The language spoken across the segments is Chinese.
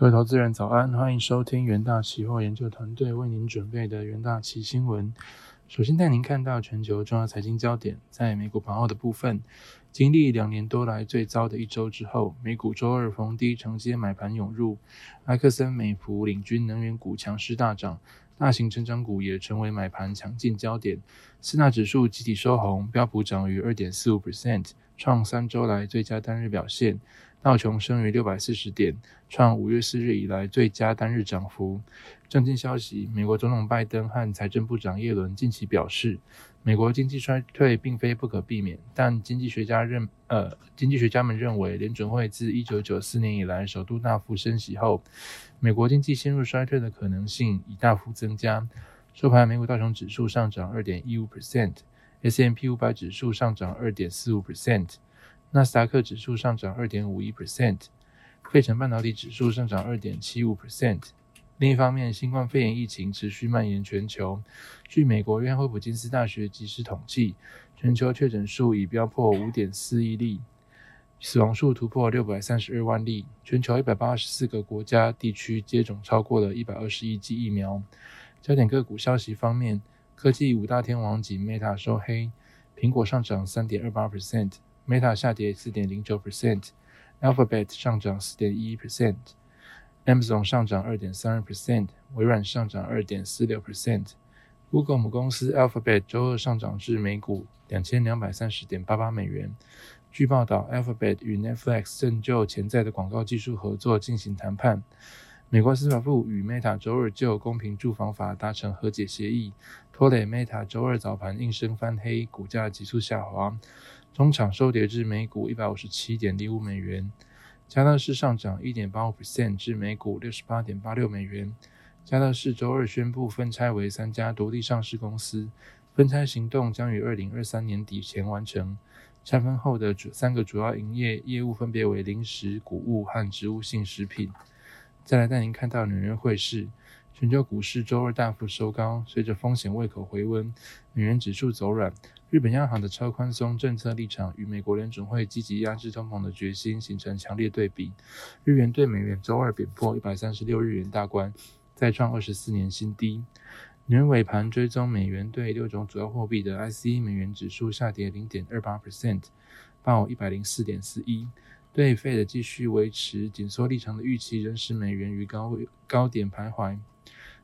各位投资人早安，欢迎收听元大期货研究团队为您准备的元大期新闻。首先带您看到全球重要财经焦点，在美股盘后的部分，经历两年多来最糟的一周之后，美股周二逢低承接买盘涌入，埃克森美孚领军能源股强势大涨，大型成长股也成为买盘强劲焦点。四大指数集体收红，标普涨逾二点四五 percent，创三周来最佳单日表现。道琼升于六百四十点，创五月四日以来最佳单日涨幅。正经消息：美国总统拜登和财政部长耶伦近期表示，美国经济衰退并非不可避免，但经济学家认呃，经济学家们认为，联准会自一九九四年以来首度大幅升息后，美国经济陷入衰退的可能性已大幅增加。收盘，美股道琼指数上涨二点一五 percent，S M P 五百指数上涨二点四五 percent。纳斯达克指数上涨二点五一 percent，费城半导体指数上涨二点七五 percent。另一方面，新冠肺炎疫情持续蔓延全球。据美国约翰霍普金斯大学及时统计，全球确诊数已飙破五点四亿例，死亡数突破六百三十二万例。全球一百八十四个国家地区接种超过了一百二十亿剂疫苗。焦点个股消息方面，科技五大天王及 Meta 收黑，苹果上涨三点二八 percent。Meta 下跌四点零九 percent，Alphabet 上涨四点一 percent，Amazon 上涨二点三二 percent，微软上涨二点四六 percent。Google 母公司 Alphabet 周二上涨至每股两千两百三十点八八美元。据报道，Alphabet 与 Netflix 正就潜在的广告技术合作进行谈判。美国司法部与 Meta 周二就公平住房法达成和解协议，拖累 Meta 周二早盘应声翻黑，股价急速下滑，中场收跌至每股一百五十七点零五美元。加乐士上涨一点八五 percent 至每股六十八点八六美元。加乐士周二宣布分拆为三家独立上市公司，分拆行动将于二零二三年底前完成。拆分后的主三个主要营业业务分别为零食、谷物和植物性食品。再来带您看到纽约汇市，全球股市周二大幅收高，随着风险胃口回温，美元指数走软。日本央行的超宽松政策立场与美国联准会积极压制通膨的决心形成强烈对比。日元对美元周二贬破一百三十六日元大关，再创二十四年新低。纽约尾盘追踪美元对六种主要货币的 ICE 美元指数下跌零点二八 percent，报一百零四点四一。对费的继续维持紧缩立场的预期，仍使美元于高高点徘徊。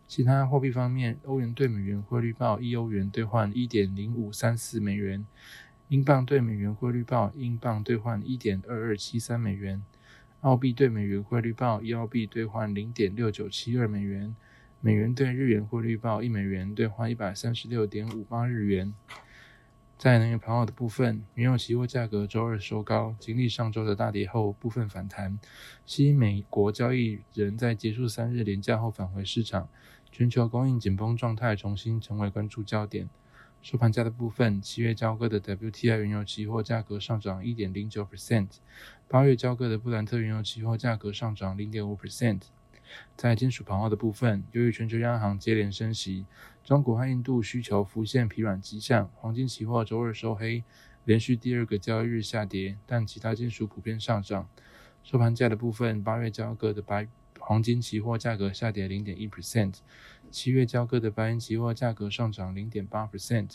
其他货币方面，欧元对美元汇率报一欧元兑换一点零五三四美元，英镑对美元汇率报英镑兑换一点二二七三美元，澳币对美元汇率报一澳币兑换零点六九七二美元，美元对日元汇率报一美元兑换一百三十六点五八日元。在能源盘后的部分，原油期货价格周二收高，经历上周的大跌后部分反弹。吸引美国交易人在结束三日连假后返回市场，全球供应紧绷状态重新成为关注焦点。收盘价的部分，七月交割的 WTI 原油期货价格上涨一点零九 percent，八月交割的布兰特原油期货价格上涨零点五 percent。在金属盘后的部分，由于全球央行接连升息，中国和印度需求浮现疲软迹象，黄金期货周二收黑，连续第二个交易日下跌，但其他金属普遍上涨。收盘价的部分，八月交割的白黄金期货价格下跌零点一 percent，七月交割的白银期货价格上涨零点八 percent，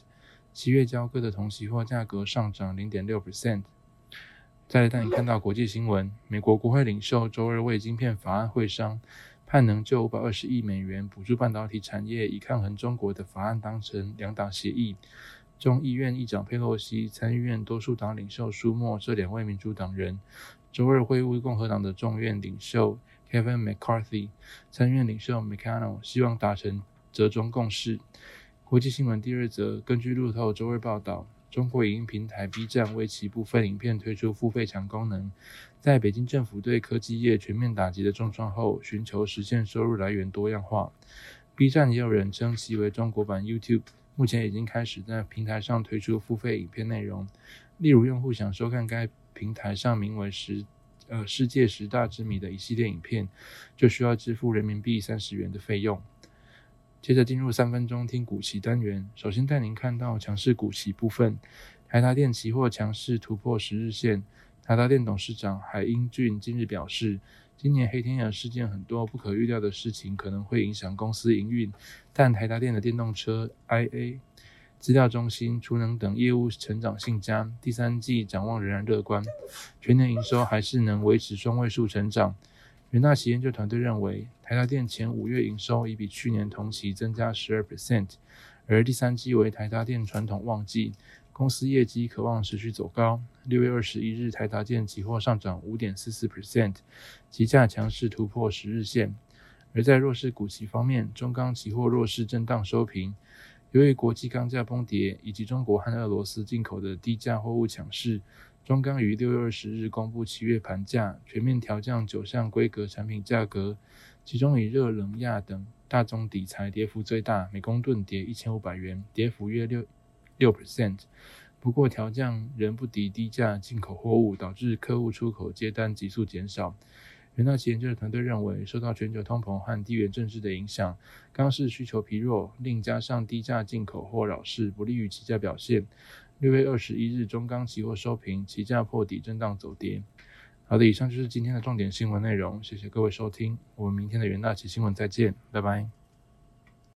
七月交割的铜期货价格上涨零点六 percent。再来带你看到国际新闻，美国国会领袖周二为晶片法案会商，盼能就五百二十亿美元补助半导体产业以抗衡中国的法案当成两党协议。众议院议长佩洛西、参议院多数党领袖舒默这两位民主党人，周二会晤共和党的众院领袖 Kevin McCarthy、参院领袖 McConnell，希望达成折中共识。国际新闻第二则，根据路透周二报道。中国影音平台 B 站为其部分影片推出付费墙功能，在北京政府对科技业全面打击的重创后，寻求实现收入来源多样化。B 站也有人称其为中国版 YouTube，目前已经开始在平台上推出付费影片内容。例如，用户想收看该平台上名为“十呃世界十大之谜”的一系列影片，就需要支付人民币三十元的费用。接着进入三分钟听股期单元，首先带您看到强势股期部分。台达电期货强势突破十日线。台达电董事长海英俊今日表示，今年黑天鹅事件很多不可预料的事情可能会影响公司营运，但台达电的电动车 IA、资料中心、储能等业务成长性佳，第三季展望仍然乐观，全年营收还是能维持双位数成长。元大旗研究团队认为，台达电前五月营收已比去年同期增加十二 percent，而第三季为台达电传统旺季。公司业绩渴望持续走高。六月二十一日，台达电期货上涨五点四四 percent，期价强势突破十日线。而在弱势股期方面，中钢期货弱势震荡收平。由于国际钢价崩跌，以及中国和俄罗斯进口的低价货物抢势，中钢于六月二十日公布七月盘价，全面调降九项规格产品价格，其中以热冷轧等大宗底材跌幅最大，每公吨跌一千五百元，跌幅约六。六 percent，不过调降仍不敌低价进口货物，导致客户出口接单急速减少。元大旗研究的团队认为，受到全球通膨和地缘政治的影响，钢市需求疲弱，另加上低价进口或扰市，不利于期价表现。六月二十一日中钢期货收平，期价破底震荡走跌。好的，以上就是今天的重点新闻内容，谢谢各位收听，我们明天的元大旗新闻再见，拜拜。